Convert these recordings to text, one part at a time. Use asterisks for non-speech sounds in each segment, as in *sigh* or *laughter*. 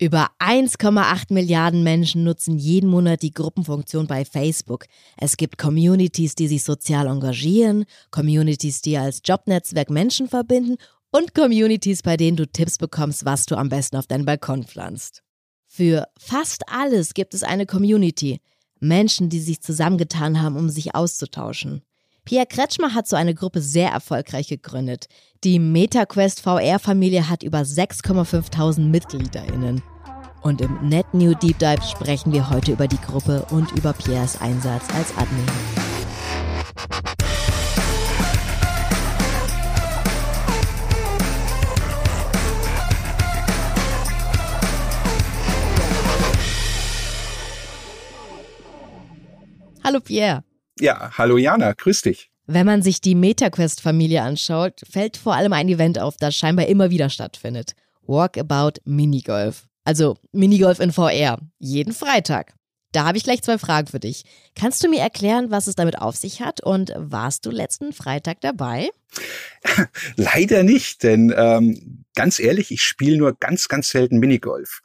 Über 1,8 Milliarden Menschen nutzen jeden Monat die Gruppenfunktion bei Facebook. Es gibt Communities, die sich sozial engagieren, Communities, die als Jobnetzwerk Menschen verbinden und Communities, bei denen du Tipps bekommst, was du am besten auf deinen Balkon pflanzt. Für fast alles gibt es eine Community. Menschen, die sich zusammengetan haben, um sich auszutauschen. Pierre Kretschmer hat so eine Gruppe sehr erfolgreich gegründet. Die MetaQuest VR-Familie hat über 6,5 MitgliederInnen. Und im Net New Deep Dive sprechen wir heute über die Gruppe und über Pierres Einsatz als Admin. Hallo Pierre. Ja, hallo Jana, grüß dich. Wenn man sich die MetaQuest-Familie anschaut, fällt vor allem ein Event auf, das scheinbar immer wieder stattfindet. Walkabout Minigolf. Also Minigolf in VR. Jeden Freitag. Da habe ich gleich zwei Fragen für dich. Kannst du mir erklären, was es damit auf sich hat und warst du letzten Freitag dabei? *laughs* Leider nicht, denn ähm, ganz ehrlich, ich spiele nur ganz, ganz selten Minigolf.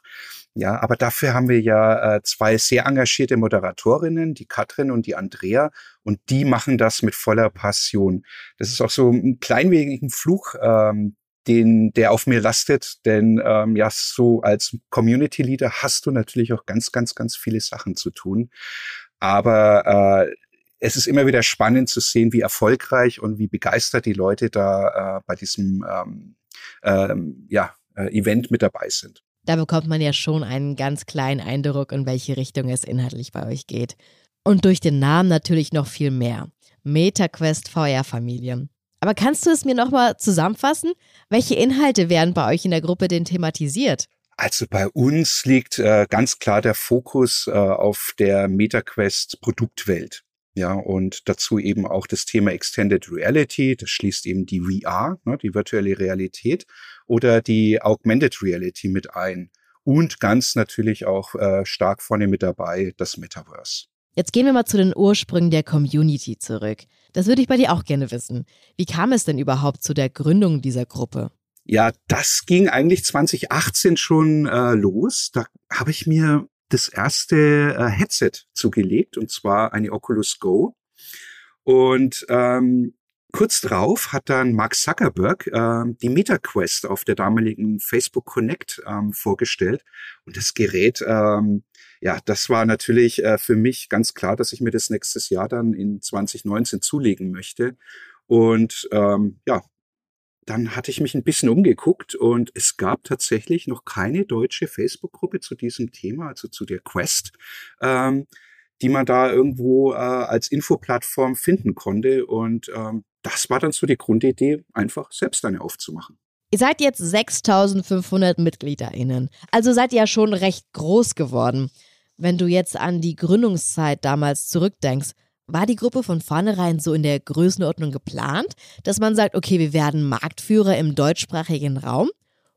Ja, aber dafür haben wir ja äh, zwei sehr engagierte Moderatorinnen, die Katrin und die Andrea, und die machen das mit voller Passion. Das ist auch so ein klein wenig ein Fluch, ähm, den, der auf mir lastet, denn ähm, ja, so als Community Leader hast du natürlich auch ganz, ganz, ganz viele Sachen zu tun. Aber äh, es ist immer wieder spannend zu sehen, wie erfolgreich und wie begeistert die Leute da äh, bei diesem ähm, ähm, ja, äh, Event mit dabei sind. Da bekommt man ja schon einen ganz kleinen Eindruck, in welche Richtung es inhaltlich bei euch geht. Und durch den Namen natürlich noch viel mehr. MetaQuest VR-Familie. Aber kannst du es mir nochmal zusammenfassen? Welche Inhalte werden bei euch in der Gruppe denn thematisiert? Also bei uns liegt äh, ganz klar der Fokus äh, auf der MetaQuest Produktwelt. Ja, und dazu eben auch das Thema Extended Reality. Das schließt eben die VR, ne, die virtuelle Realität oder die Augmented Reality mit ein. Und ganz natürlich auch äh, stark vorne mit dabei das Metaverse. Jetzt gehen wir mal zu den Ursprüngen der Community zurück. Das würde ich bei dir auch gerne wissen. Wie kam es denn überhaupt zu der Gründung dieser Gruppe? Ja, das ging eigentlich 2018 schon äh, los. Da habe ich mir das erste äh, Headset zugelegt, und zwar eine Oculus Go. Und ähm, Kurz drauf hat dann Mark Zuckerberg äh, die MetaQuest auf der damaligen Facebook Connect ähm, vorgestellt. Und das Gerät, ähm, ja, das war natürlich äh, für mich ganz klar, dass ich mir das nächstes Jahr dann in 2019 zulegen möchte. Und ähm, ja, dann hatte ich mich ein bisschen umgeguckt und es gab tatsächlich noch keine deutsche Facebook-Gruppe zu diesem Thema, also zu der Quest. Ähm, die man da irgendwo äh, als Infoplattform finden konnte. Und ähm, das war dann so die Grundidee, einfach selbst eine aufzumachen. Ihr seid jetzt 6500 MitgliederInnen. Also seid ihr ja schon recht groß geworden. Wenn du jetzt an die Gründungszeit damals zurückdenkst, war die Gruppe von vornherein so in der Größenordnung geplant, dass man sagt, okay, wir werden Marktführer im deutschsprachigen Raum?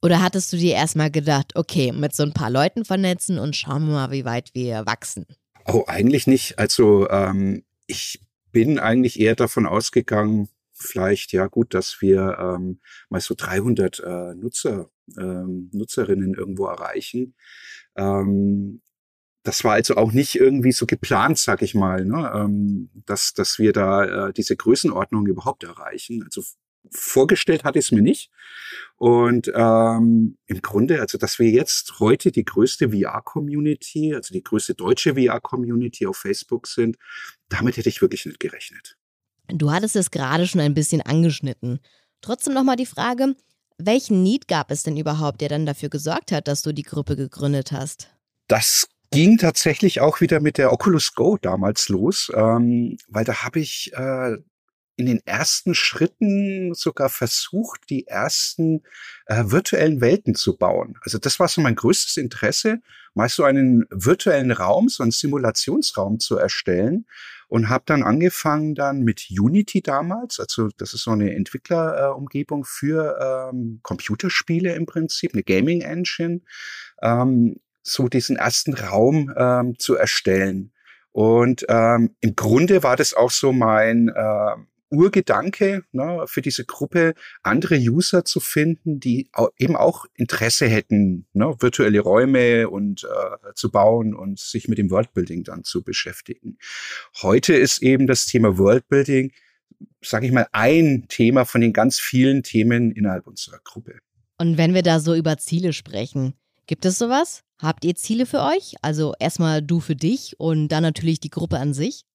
Oder hattest du dir erstmal gedacht, okay, mit so ein paar Leuten vernetzen und schauen wir mal, wie weit wir wachsen? Oh, eigentlich nicht. Also ähm, ich bin eigentlich eher davon ausgegangen, vielleicht, ja gut, dass wir ähm, mal so 300 äh, Nutzer, ähm, Nutzerinnen irgendwo erreichen. Ähm, das war also auch nicht irgendwie so geplant, sag ich mal, ne? ähm, dass, dass wir da äh, diese Größenordnung überhaupt erreichen. Also vorgestellt hatte ich es mir nicht. Und ähm, im Grunde, also dass wir jetzt heute die größte VR-Community, also die größte deutsche VR-Community auf Facebook sind, damit hätte ich wirklich nicht gerechnet. Du hattest es gerade schon ein bisschen angeschnitten. Trotzdem nochmal die Frage, welchen Need gab es denn überhaupt, der dann dafür gesorgt hat, dass du die Gruppe gegründet hast? Das ging tatsächlich auch wieder mit der Oculus Go damals los, ähm, weil da habe ich äh, in den ersten Schritten sogar versucht, die ersten äh, virtuellen Welten zu bauen. Also das war so mein größtes Interesse, mal so einen virtuellen Raum, so einen Simulationsraum zu erstellen und habe dann angefangen dann mit Unity damals, also das ist so eine Entwicklerumgebung äh, für ähm, Computerspiele im Prinzip, eine Gaming Engine, ähm, so diesen ersten Raum ähm, zu erstellen. Und ähm, im Grunde war das auch so mein äh, Urgedanke ne, für diese Gruppe, andere User zu finden, die eben auch Interesse hätten, ne, virtuelle Räume und äh, zu bauen und sich mit dem Worldbuilding dann zu beschäftigen. Heute ist eben das Thema Worldbuilding, sage ich mal, ein Thema von den ganz vielen Themen innerhalb unserer Gruppe. Und wenn wir da so über Ziele sprechen, gibt es sowas? Habt ihr Ziele für euch? Also erstmal du für dich und dann natürlich die Gruppe an sich?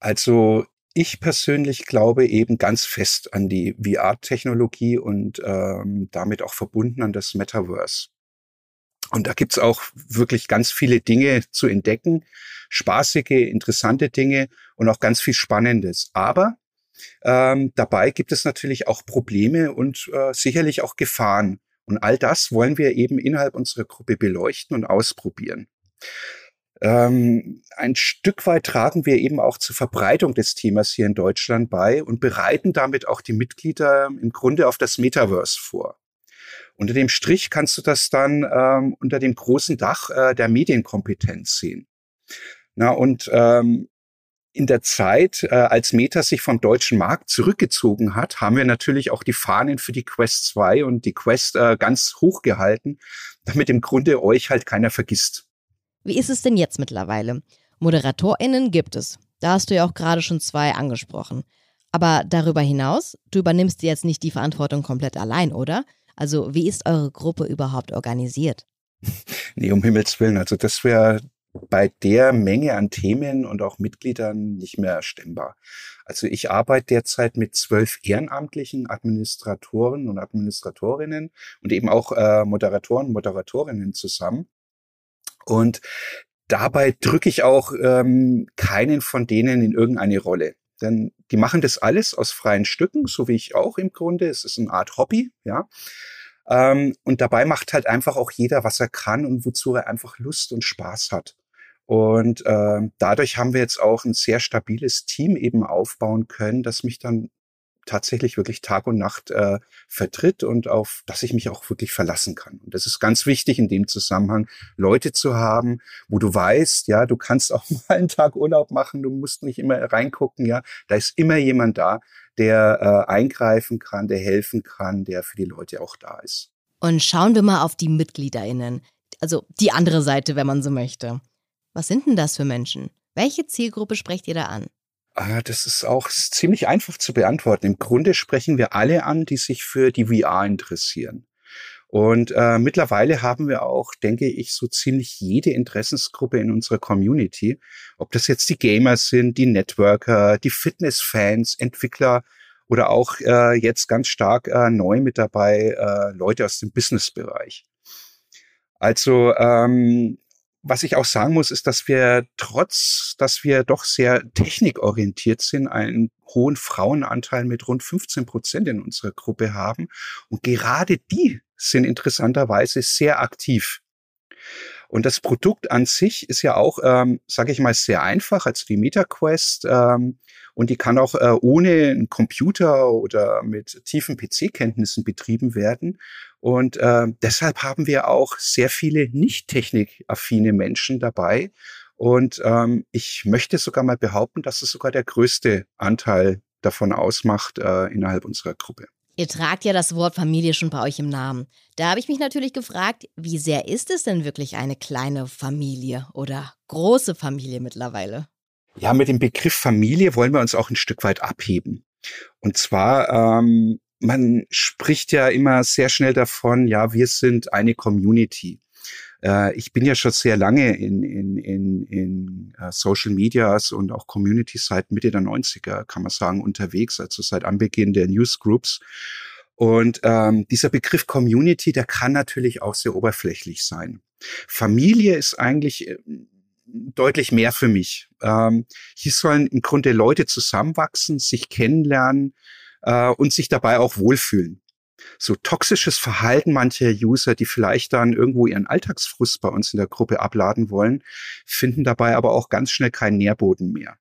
Also ich persönlich glaube eben ganz fest an die VR-Technologie und ähm, damit auch verbunden an das Metaverse. Und da gibt's auch wirklich ganz viele Dinge zu entdecken, spaßige, interessante Dinge und auch ganz viel Spannendes. Aber ähm, dabei gibt es natürlich auch Probleme und äh, sicherlich auch Gefahren. Und all das wollen wir eben innerhalb unserer Gruppe beleuchten und ausprobieren. Ähm, ein Stück weit tragen wir eben auch zur Verbreitung des Themas hier in Deutschland bei und bereiten damit auch die Mitglieder im Grunde auf das Metaverse vor. Unter dem Strich kannst du das dann ähm, unter dem großen Dach äh, der Medienkompetenz sehen. Na, und ähm, in der Zeit, äh, als Meta sich vom deutschen Markt zurückgezogen hat, haben wir natürlich auch die Fahnen für die Quest 2 und die Quest äh, ganz hoch gehalten, damit im Grunde euch halt keiner vergisst. Wie ist es denn jetzt mittlerweile? ModeratorInnen gibt es. Da hast du ja auch gerade schon zwei angesprochen. Aber darüber hinaus, du übernimmst jetzt nicht die Verantwortung komplett allein, oder? Also, wie ist eure Gruppe überhaupt organisiert? *laughs* Nee, um Himmels Willen. Also, das wäre bei der Menge an Themen und auch Mitgliedern nicht mehr stemmbar. Also ich arbeite derzeit mit zwölf ehrenamtlichen Administratoren und Administratorinnen und eben auch äh, Moderatoren und Moderatorinnen zusammen. Und dabei drücke ich auch ähm, keinen von denen in irgendeine Rolle. Denn die machen das alles aus freien Stücken, so wie ich auch im Grunde. Es ist eine Art Hobby, ja. Ähm, und dabei macht halt einfach auch jeder, was er kann und wozu er einfach Lust und Spaß hat. Und äh, dadurch haben wir jetzt auch ein sehr stabiles Team eben aufbauen können, das mich dann tatsächlich wirklich Tag und Nacht äh, vertritt und auf das ich mich auch wirklich verlassen kann. Und das ist ganz wichtig in dem Zusammenhang, Leute zu haben, wo du weißt, ja, du kannst auch *laughs* mal einen Tag Urlaub machen, du musst nicht immer reingucken, ja, da ist immer jemand da, der äh, eingreifen kann, der helfen kann, der für die Leute auch da ist. Und schauen wir mal auf die MitgliederInnen, also die andere Seite, wenn man so möchte. Was sind denn das für Menschen? Welche Zielgruppe sprecht ihr da an? Ah, das ist auch ziemlich einfach zu beantworten. Im Grunde sprechen wir alle an, die sich für die VR interessieren. Und äh, mittlerweile haben wir auch, denke ich, so ziemlich jede Interessensgruppe in unserer Community. Ob das jetzt die Gamers sind, die Networker, die Fitnessfans, Entwickler oder auch äh, jetzt ganz stark äh, neu mit dabei äh, Leute aus dem Businessbereich. Also ähm, was ich auch sagen muss, ist, dass wir trotz, dass wir doch sehr technikorientiert sind, einen hohen Frauenanteil mit rund 15 Prozent in unserer Gruppe haben. Und gerade die sind interessanterweise sehr aktiv. Und das Produkt an sich ist ja auch, ähm, sage ich mal, sehr einfach. Also die MetaQuest ähm, und die kann auch äh, ohne einen Computer oder mit tiefen PC-Kenntnissen betrieben werden. Und äh, deshalb haben wir auch sehr viele nicht technikaffine Menschen dabei. Und ähm, ich möchte sogar mal behaupten, dass es sogar der größte Anteil davon ausmacht äh, innerhalb unserer Gruppe. Ihr tragt ja das Wort Familie schon bei euch im Namen. Da habe ich mich natürlich gefragt, wie sehr ist es denn wirklich eine kleine Familie oder große Familie mittlerweile? Ja, mit dem Begriff Familie wollen wir uns auch ein Stück weit abheben. Und zwar, ähm, man spricht ja immer sehr schnell davon, ja, wir sind eine Community. Äh, ich bin ja schon sehr lange in, in, in, in uh, Social Medias und auch Communities seit Mitte der 90er, kann man sagen, unterwegs, also seit Anbeginn der Newsgroups. Und ähm, dieser Begriff Community, der kann natürlich auch sehr oberflächlich sein. Familie ist eigentlich äh, deutlich mehr für mich. Ähm, hier sollen im Grunde Leute zusammenwachsen, sich kennenlernen äh, und sich dabei auch wohlfühlen. So toxisches Verhalten mancher User, die vielleicht dann irgendwo ihren Alltagsfrust bei uns in der Gruppe abladen wollen, finden dabei aber auch ganz schnell keinen Nährboden mehr.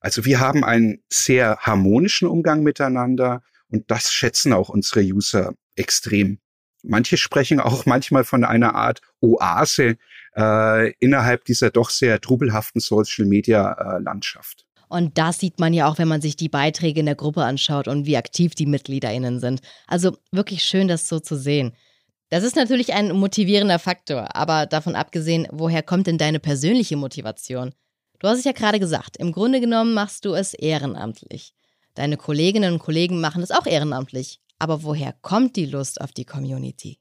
Also wir haben einen sehr harmonischen Umgang miteinander und das schätzen auch unsere User extrem. Manche sprechen auch *laughs* manchmal von einer Art Oase äh, innerhalb dieser doch sehr trubelhaften Social-Media-Landschaft. Und das sieht man ja auch, wenn man sich die Beiträge in der Gruppe anschaut und wie aktiv die MitgliederInnen sind. Also wirklich schön, das so zu sehen. Das ist natürlich ein motivierender Faktor, aber davon abgesehen, woher kommt denn deine persönliche Motivation? Du hast es ja gerade gesagt, im Grunde genommen machst du es ehrenamtlich. Deine Kolleginnen und Kollegen machen es auch ehrenamtlich. Aber woher kommt die Lust auf die Community?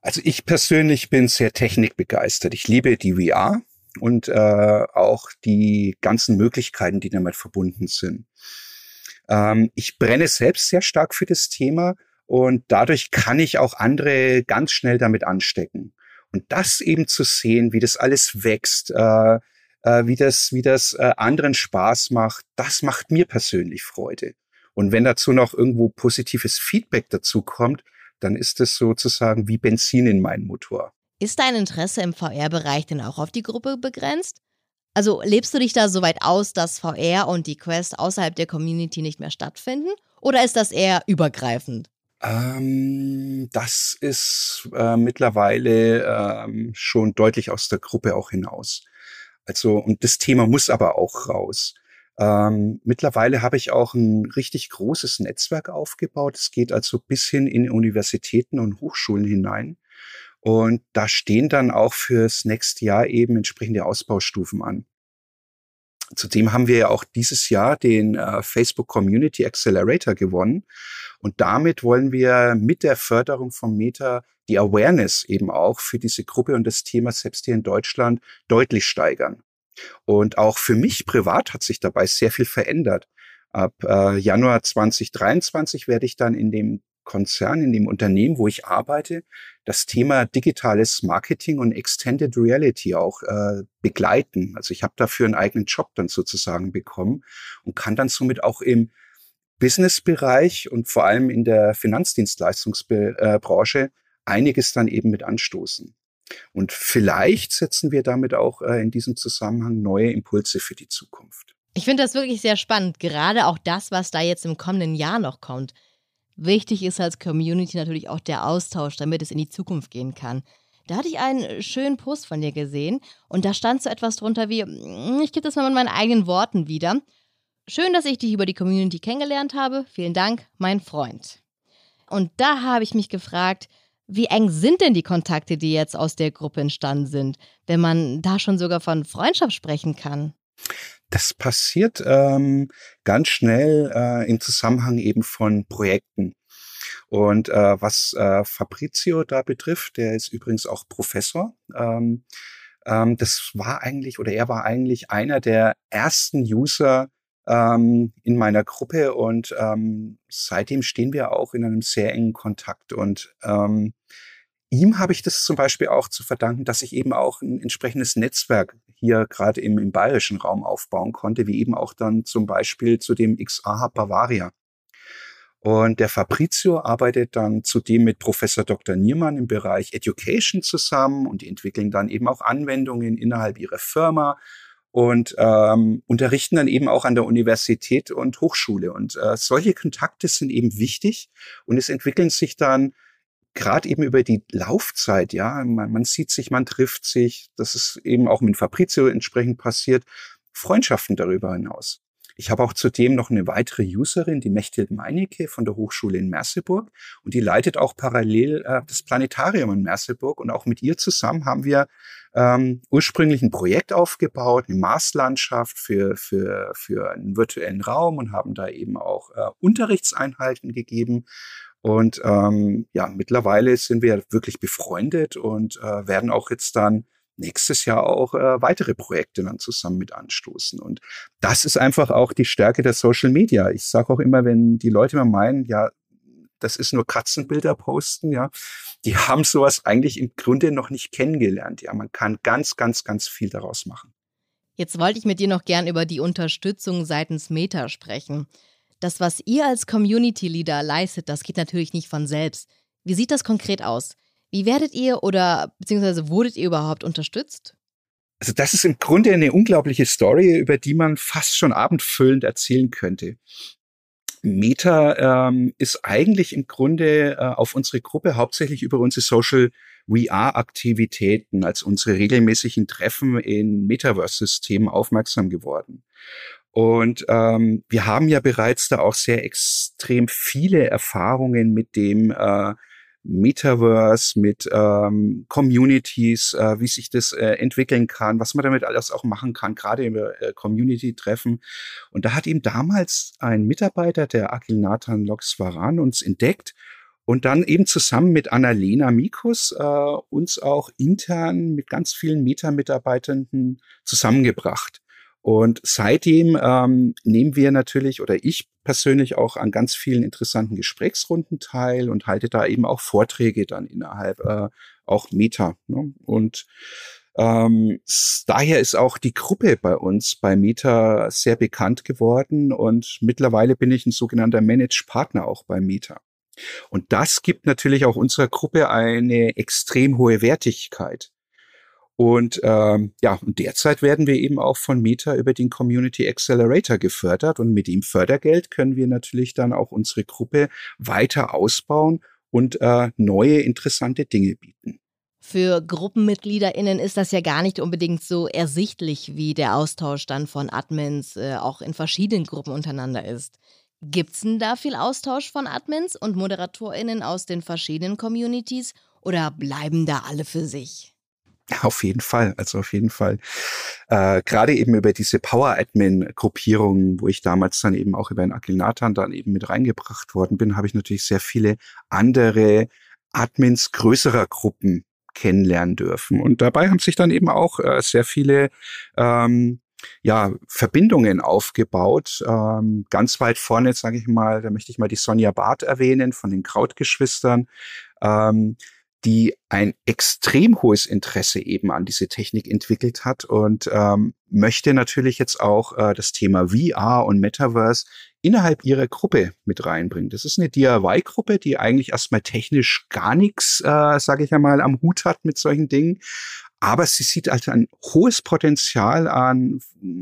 Also ich persönlich bin sehr technikbegeistert. Ich liebe die VR und äh, auch die ganzen Möglichkeiten, die damit verbunden sind. Ähm, ich brenne selbst sehr stark für das Thema und dadurch kann ich auch andere ganz schnell damit anstecken. Und das eben zu sehen, wie das alles wächst, äh, äh, wie das, wie das äh, anderen Spaß macht, das macht mir persönlich Freude. Und wenn dazu noch irgendwo positives Feedback dazu kommt, dann ist es sozusagen wie Benzin in meinen Motor. Ist dein Interesse im VR-Bereich denn auch auf die Gruppe begrenzt? Also lebst du dich da so weit aus, dass VR und die Quest außerhalb der Community nicht mehr stattfinden? Oder ist das eher übergreifend? Ähm, das ist äh, mittlerweile ähm, schon deutlich aus der Gruppe auch hinaus. Also, und das Thema muss aber auch raus. Ähm, mittlerweile habe ich auch ein richtig großes Netzwerk aufgebaut. Es geht also bis hin in Universitäten und Hochschulen hinein. Und da stehen dann auch fürs nächste Jahr eben entsprechende Ausbaustufen an. Zudem haben wir ja auch dieses Jahr den äh, Facebook Community Accelerator gewonnen. Und damit wollen wir mit der Förderung von Meta die Awareness eben auch für diese Gruppe und das Thema selbst hier in Deutschland deutlich steigern. Und auch für mich privat hat sich dabei sehr viel verändert. Ab äh, Januar 2023 werde ich dann in dem Konzern, in dem Unternehmen, wo ich arbeite, das Thema digitales Marketing und Extended Reality auch äh, begleiten. Also ich habe dafür einen eigenen Job dann sozusagen bekommen und kann dann somit auch im Businessbereich und vor allem in der Finanzdienstleistungsbranche einiges dann eben mit anstoßen. Und vielleicht setzen wir damit auch äh, in diesem Zusammenhang neue Impulse für die Zukunft. Ich finde das wirklich sehr spannend, gerade auch das, was da jetzt im kommenden Jahr noch kommt. Wichtig ist als Community natürlich auch der Austausch, damit es in die Zukunft gehen kann. Da hatte ich einen schönen Post von dir gesehen und da stand so etwas drunter wie, hm, ich gebe das mal in meinen eigenen Worten wieder. Schön, dass ich dich über die Community kennengelernt habe. Vielen Dank, mein Freund. Und da habe ich mich gefragt, wie eng sind denn die Kontakte, die jetzt aus der Gruppe entstanden sind, wenn man da schon sogar von Freundschaft sprechen kann? Das passiert ähm, ganz schnell äh, im Zusammenhang eben von Projekten. Und äh, was äh, Fabrizio da betrifft, der ist übrigens auch Professor. Ähm, ähm, das war eigentlich oder er war eigentlich einer der ersten User, ähm, in meiner Gruppe und ähm, seitdem stehen wir auch in einem sehr engen Kontakt und ähm, ihm habe ich das zum Beispiel auch zu verdanken, dass ich eben auch ein entsprechendes Netzwerk hier gerade im, im bayerischen Raum aufbauen konnte, wie eben auch dann zum Beispiel zu dem XA Hub Bavaria. Und der Fabrizio arbeitet dann zudem mit Professor Dr. Niermann im Bereich Education zusammen und die entwickeln dann eben auch Anwendungen innerhalb ihrer Firma und ähm, unterrichten dann eben auch an der Universität und Hochschule. Und äh, solche Kontakte sind eben wichtig und es entwickeln sich dann gerade eben über die Laufzeit, ja, man, man sieht sich, man trifft sich, das ist eben auch mit Fabrizio entsprechend passiert, Freundschaften darüber hinaus. Ich habe auch zudem noch eine weitere Userin, die Mechthild Meinecke von der Hochschule in Merseburg. Und die leitet auch parallel äh, das Planetarium in Merseburg. Und auch mit ihr zusammen haben wir ähm, ursprünglich ein Projekt aufgebaut, eine Marslandschaft für, für, für einen virtuellen Raum und haben da eben auch äh, Unterrichtseinheiten gegeben. Und ähm, ja, mittlerweile sind wir wirklich befreundet und äh, werden auch jetzt dann nächstes Jahr auch äh, weitere Projekte dann zusammen mit anstoßen. Und das ist einfach auch die Stärke der Social Media. Ich sage auch immer, wenn die Leute mal meinen, ja, das ist nur Katzenbilder posten, ja, die haben sowas eigentlich im Grunde noch nicht kennengelernt. Ja, man kann ganz, ganz, ganz viel daraus machen. Jetzt wollte ich mit dir noch gern über die Unterstützung seitens Meta sprechen. Das, was ihr als Community Leader leistet, das geht natürlich nicht von selbst. Wie sieht das konkret aus? Wie werdet ihr oder beziehungsweise wurdet ihr überhaupt unterstützt? Also das ist im Grunde eine unglaubliche Story, über die man fast schon abendfüllend erzählen könnte. Meta ähm, ist eigentlich im Grunde äh, auf unsere Gruppe hauptsächlich über unsere Social VR-Aktivitäten als unsere regelmäßigen Treffen in Metaverse-Systemen aufmerksam geworden. Und ähm, wir haben ja bereits da auch sehr extrem viele Erfahrungen mit dem äh, Metaverse, mit ähm, Communities, äh, wie sich das äh, entwickeln kann, was man damit alles auch machen kann, gerade im äh, Community-Treffen. Und da hat ihm damals ein Mitarbeiter, der Akil Nathan Loxvaran, uns entdeckt und dann eben zusammen mit Annalena Mikus äh, uns auch intern mit ganz vielen Meta-Mitarbeitenden zusammengebracht. Und seitdem ähm, nehmen wir natürlich oder ich persönlich auch an ganz vielen interessanten Gesprächsrunden teil und halte da eben auch Vorträge dann innerhalb äh, auch Meta. Ne? Und ähm, daher ist auch die Gruppe bei uns bei Meta sehr bekannt geworden und mittlerweile bin ich ein sogenannter Managed Partner auch bei Meta. Und das gibt natürlich auch unserer Gruppe eine extrem hohe Wertigkeit. Und ähm, ja, und derzeit werden wir eben auch von Meta über den Community Accelerator gefördert und mit dem Fördergeld können wir natürlich dann auch unsere Gruppe weiter ausbauen und äh, neue interessante Dinge bieten. Für GruppenmitgliederInnen ist das ja gar nicht unbedingt so ersichtlich, wie der Austausch dann von Admins äh, auch in verschiedenen Gruppen untereinander ist. Gibt's denn da viel Austausch von Admins und ModeratorInnen aus den verschiedenen Communities oder bleiben da alle für sich? Auf jeden Fall, also auf jeden Fall. Äh, Gerade eben über diese Power-Admin-Gruppierungen, wo ich damals dann eben auch über den Akil Nathan dann eben mit reingebracht worden bin, habe ich natürlich sehr viele andere Admins größerer Gruppen kennenlernen dürfen. Und dabei haben sich dann eben auch äh, sehr viele ähm, ja, Verbindungen aufgebaut. Ähm, ganz weit vorne, sage ich mal, da möchte ich mal die Sonja Barth erwähnen von den Krautgeschwistern. Ähm, die ein extrem hohes Interesse eben an diese Technik entwickelt hat und ähm, möchte natürlich jetzt auch äh, das Thema VR und Metaverse innerhalb ihrer Gruppe mit reinbringen. Das ist eine DIY-Gruppe, die eigentlich erstmal technisch gar nichts, äh, sage ich einmal, am Hut hat mit solchen Dingen. Aber sie sieht halt ein hohes Potenzial an,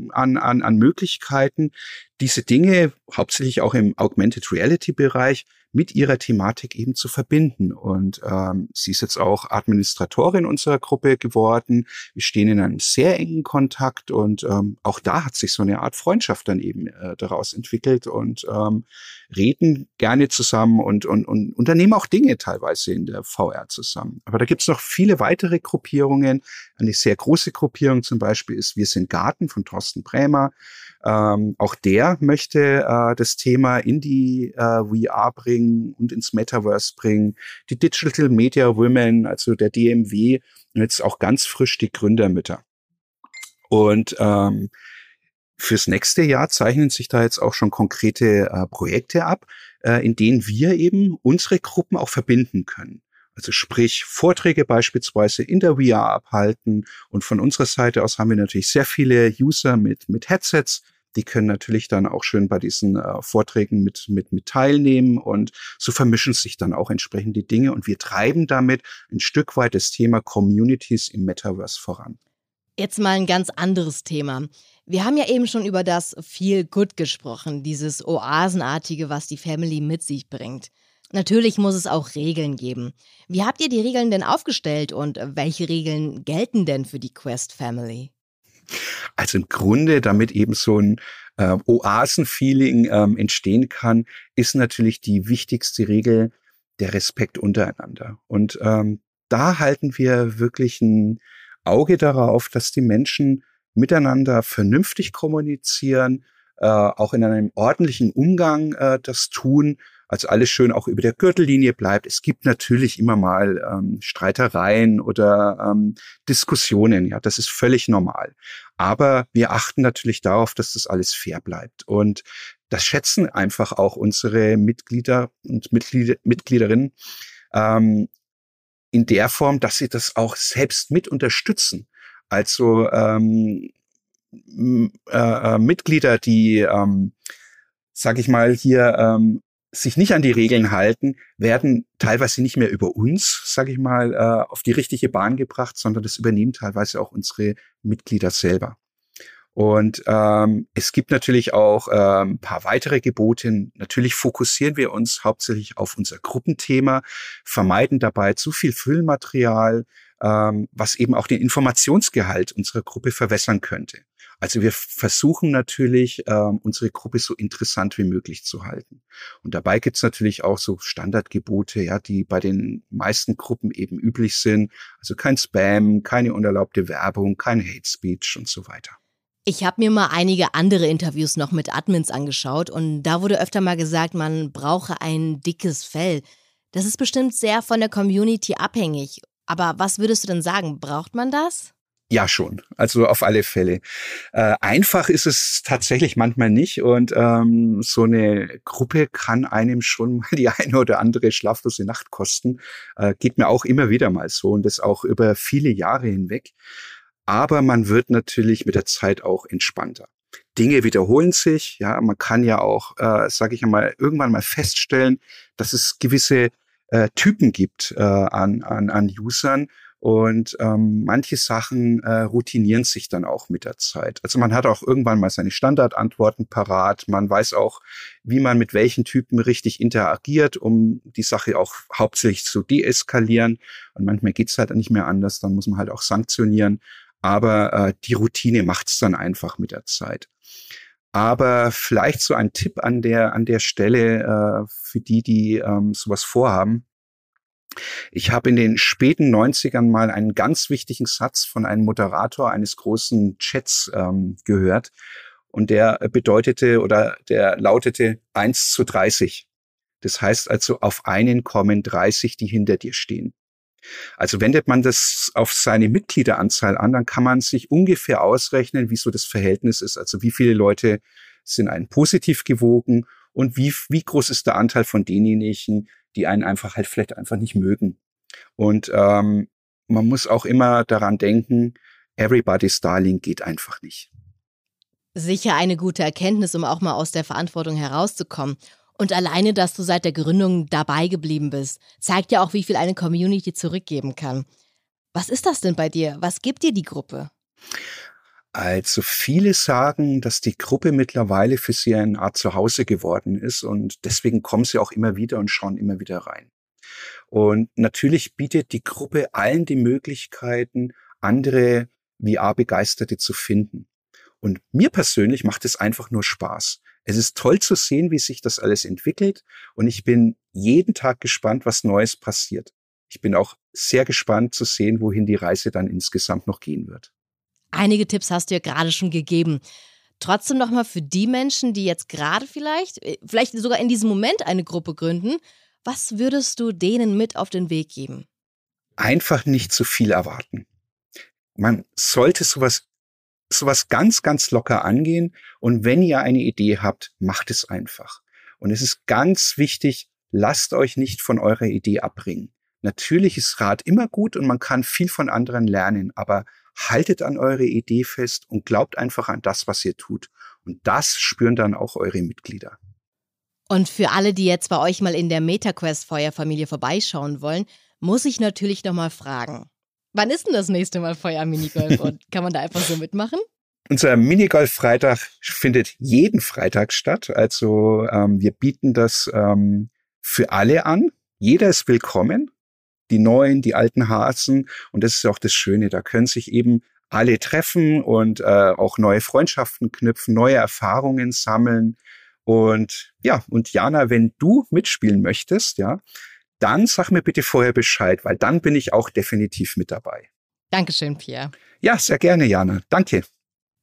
an, an, an Möglichkeiten, diese Dinge, hauptsächlich auch im Augmented Reality Bereich, mit ihrer Thematik eben zu verbinden. Und ähm, sie ist jetzt auch Administratorin unserer Gruppe geworden. Wir stehen in einem sehr engen Kontakt und ähm, auch da hat sich so eine Art Freundschaft dann eben äh, daraus entwickelt und ähm, reden gerne zusammen und, und, und unternehmen auch Dinge teilweise in der VR zusammen. Aber da gibt's noch viele weitere Gruppierungen. Eine sehr große Gruppierung zum Beispiel ist Wir sind Garten von Thorsten Brämer. Ähm, auch der möchte äh, das Thema in die äh, VR bringen und ins Metaverse bringen. Die Digital Media Women, also der DMW, jetzt auch ganz frisch die Gründermütter. Und ähm, fürs nächste Jahr zeichnen sich da jetzt auch schon konkrete äh, Projekte ab, äh, in denen wir eben unsere Gruppen auch verbinden können. Also sprich Vorträge beispielsweise in der VR abhalten. Und von unserer Seite aus haben wir natürlich sehr viele User mit, mit Headsets. Die können natürlich dann auch schön bei diesen äh, Vorträgen mit, mit, mit teilnehmen und so vermischen sich dann auch entsprechend die Dinge und wir treiben damit ein Stück weit das Thema Communities im Metaverse voran. Jetzt mal ein ganz anderes Thema. Wir haben ja eben schon über das Feel Good gesprochen, dieses Oasenartige, was die Family mit sich bringt. Natürlich muss es auch Regeln geben. Wie habt ihr die Regeln denn aufgestellt und welche Regeln gelten denn für die Quest Family? Also im Grunde, damit eben so ein äh, Oasen-Feeling ähm, entstehen kann, ist natürlich die wichtigste Regel der Respekt untereinander. Und ähm, da halten wir wirklich ein Auge darauf, dass die Menschen miteinander vernünftig kommunizieren, äh, auch in einem ordentlichen Umgang äh, das tun also alles schön auch über der Gürtellinie bleibt. Es gibt natürlich immer mal ähm, Streitereien oder ähm, Diskussionen, ja, das ist völlig normal. Aber wir achten natürlich darauf, dass das alles fair bleibt. Und das schätzen einfach auch unsere Mitglieder und Mitglieder, Mitgliederinnen ähm, in der Form, dass sie das auch selbst mit unterstützen. Also ähm, äh, äh, Mitglieder, die, ähm, sag ich mal, hier ähm, sich nicht an die Regeln halten, werden teilweise nicht mehr über uns, sage ich mal, äh, auf die richtige Bahn gebracht, sondern das übernehmen teilweise auch unsere Mitglieder selber. Und ähm, es gibt natürlich auch ähm, ein paar weitere Gebote. Natürlich fokussieren wir uns hauptsächlich auf unser Gruppenthema, vermeiden dabei zu viel Füllmaterial, ähm, was eben auch den Informationsgehalt unserer Gruppe verwässern könnte. Also wir versuchen natürlich, ähm, unsere Gruppe so interessant wie möglich zu halten. Und dabei gibt's natürlich auch so Standardgebote, ja, die bei den meisten Gruppen eben üblich sind. Also kein Spam, keine unerlaubte Werbung, kein Hate Speech und so weiter. Ich habe mir mal einige andere Interviews noch mit Admins angeschaut und da wurde öfter mal gesagt, man brauche ein dickes Fell. Das ist bestimmt sehr von der Community abhängig. Aber was würdest du denn sagen? Braucht man das? Ja, schon. Also auf alle Fälle. Äh, einfach ist es tatsächlich manchmal nicht. Und ähm, so eine Gruppe kann einem schon mal die *laughs* eine oder andere schlaflose Nacht kosten. Äh, geht mir auch immer wieder mal so und das auch über viele Jahre hinweg. Aber man wird natürlich mit der Zeit auch entspannter. Dinge wiederholen sich. Ja, man kann ja auch, äh, sage ich einmal, irgendwann mal feststellen, dass es gewisse äh, Typen gibt äh, an, an, an Usern und ähm, manche Sachen äh, routinieren sich dann auch mit der Zeit. Also man hat auch irgendwann mal seine Standardantworten parat. Man weiß auch, wie man mit welchen Typen richtig interagiert, um die Sache auch hauptsächlich zu deeskalieren. Und manchmal geht's halt nicht mehr anders. Dann muss man halt auch sanktionieren. Aber äh, die Routine macht's dann einfach mit der Zeit. Aber vielleicht so ein Tipp an der an der Stelle äh, für die, die ähm, sowas vorhaben ich habe in den späten 90ern mal einen ganz wichtigen Satz von einem Moderator eines großen Chats ähm, gehört. Und der bedeutete oder der lautete 1 zu 30. Das heißt also, auf einen kommen 30, die hinter dir stehen. Also wendet man das auf seine Mitgliederanzahl an, dann kann man sich ungefähr ausrechnen, wie so das Verhältnis ist. Also wie viele Leute sind einen positiv gewogen und wie, wie groß ist der Anteil von denjenigen, die einen einfach halt vielleicht einfach nicht mögen. Und ähm, man muss auch immer daran denken, everybody's darling geht einfach nicht. Sicher eine gute Erkenntnis, um auch mal aus der Verantwortung herauszukommen. Und alleine, dass du seit der Gründung dabei geblieben bist, zeigt ja auch, wie viel eine Community zurückgeben kann. Was ist das denn bei dir? Was gibt dir die Gruppe? Also viele sagen, dass die Gruppe mittlerweile für sie eine Art Zuhause geworden ist und deswegen kommen sie auch immer wieder und schauen immer wieder rein. Und natürlich bietet die Gruppe allen die Möglichkeiten, andere VR-Begeisterte zu finden. Und mir persönlich macht es einfach nur Spaß. Es ist toll zu sehen, wie sich das alles entwickelt und ich bin jeden Tag gespannt, was Neues passiert. Ich bin auch sehr gespannt zu sehen, wohin die Reise dann insgesamt noch gehen wird. Einige Tipps hast du ja gerade schon gegeben. Trotzdem nochmal für die Menschen, die jetzt gerade vielleicht, äh, vielleicht sogar in diesem Moment eine Gruppe gründen, was würdest du denen mit auf den Weg geben? Einfach nicht zu viel erwarten. Man sollte sowas, sowas ganz, ganz locker angehen. Und wenn ihr eine Idee habt, macht es einfach. Und es ist ganz wichtig, lasst euch nicht von eurer Idee abbringen. Natürlich ist Rat immer gut und man kann viel von anderen lernen, aber haltet an eure Idee fest und glaubt einfach an das, was ihr tut. Und das spüren dann auch eure Mitglieder. Und für alle, die jetzt bei euch mal in der MetaQuest Feuerfamilie vorbeischauen wollen, muss ich natürlich nochmal fragen. Wann ist denn das nächste Mal Feuer Minigolf und *laughs* kann man da einfach so mitmachen? Unser Minigolf-Freitag findet jeden Freitag statt. Also ähm, wir bieten das ähm, für alle an. Jeder ist willkommen die neuen, die alten Hasen. Und das ist auch das Schöne. Da können sich eben alle treffen und äh, auch neue Freundschaften knüpfen, neue Erfahrungen sammeln. Und ja, und Jana, wenn du mitspielen möchtest, ja, dann sag mir bitte vorher Bescheid, weil dann bin ich auch definitiv mit dabei. Dankeschön, Pierre. Ja, sehr gerne, Jana. Danke.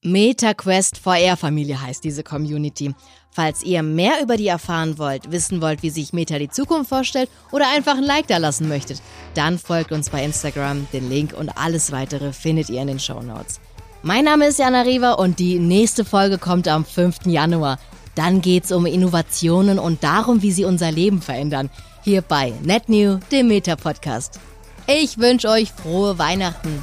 MetaQuest VR-Familie heißt diese Community. Falls ihr mehr über die erfahren wollt, wissen wollt, wie sich Meta die Zukunft vorstellt oder einfach ein Like da lassen möchtet, dann folgt uns bei Instagram. Den Link und alles weitere findet ihr in den Show Notes. Mein Name ist Jana Riva und die nächste Folge kommt am 5. Januar. Dann geht's um Innovationen und darum, wie sie unser Leben verändern. Hier bei NetNew, dem Meta-Podcast. Ich wünsche euch frohe Weihnachten.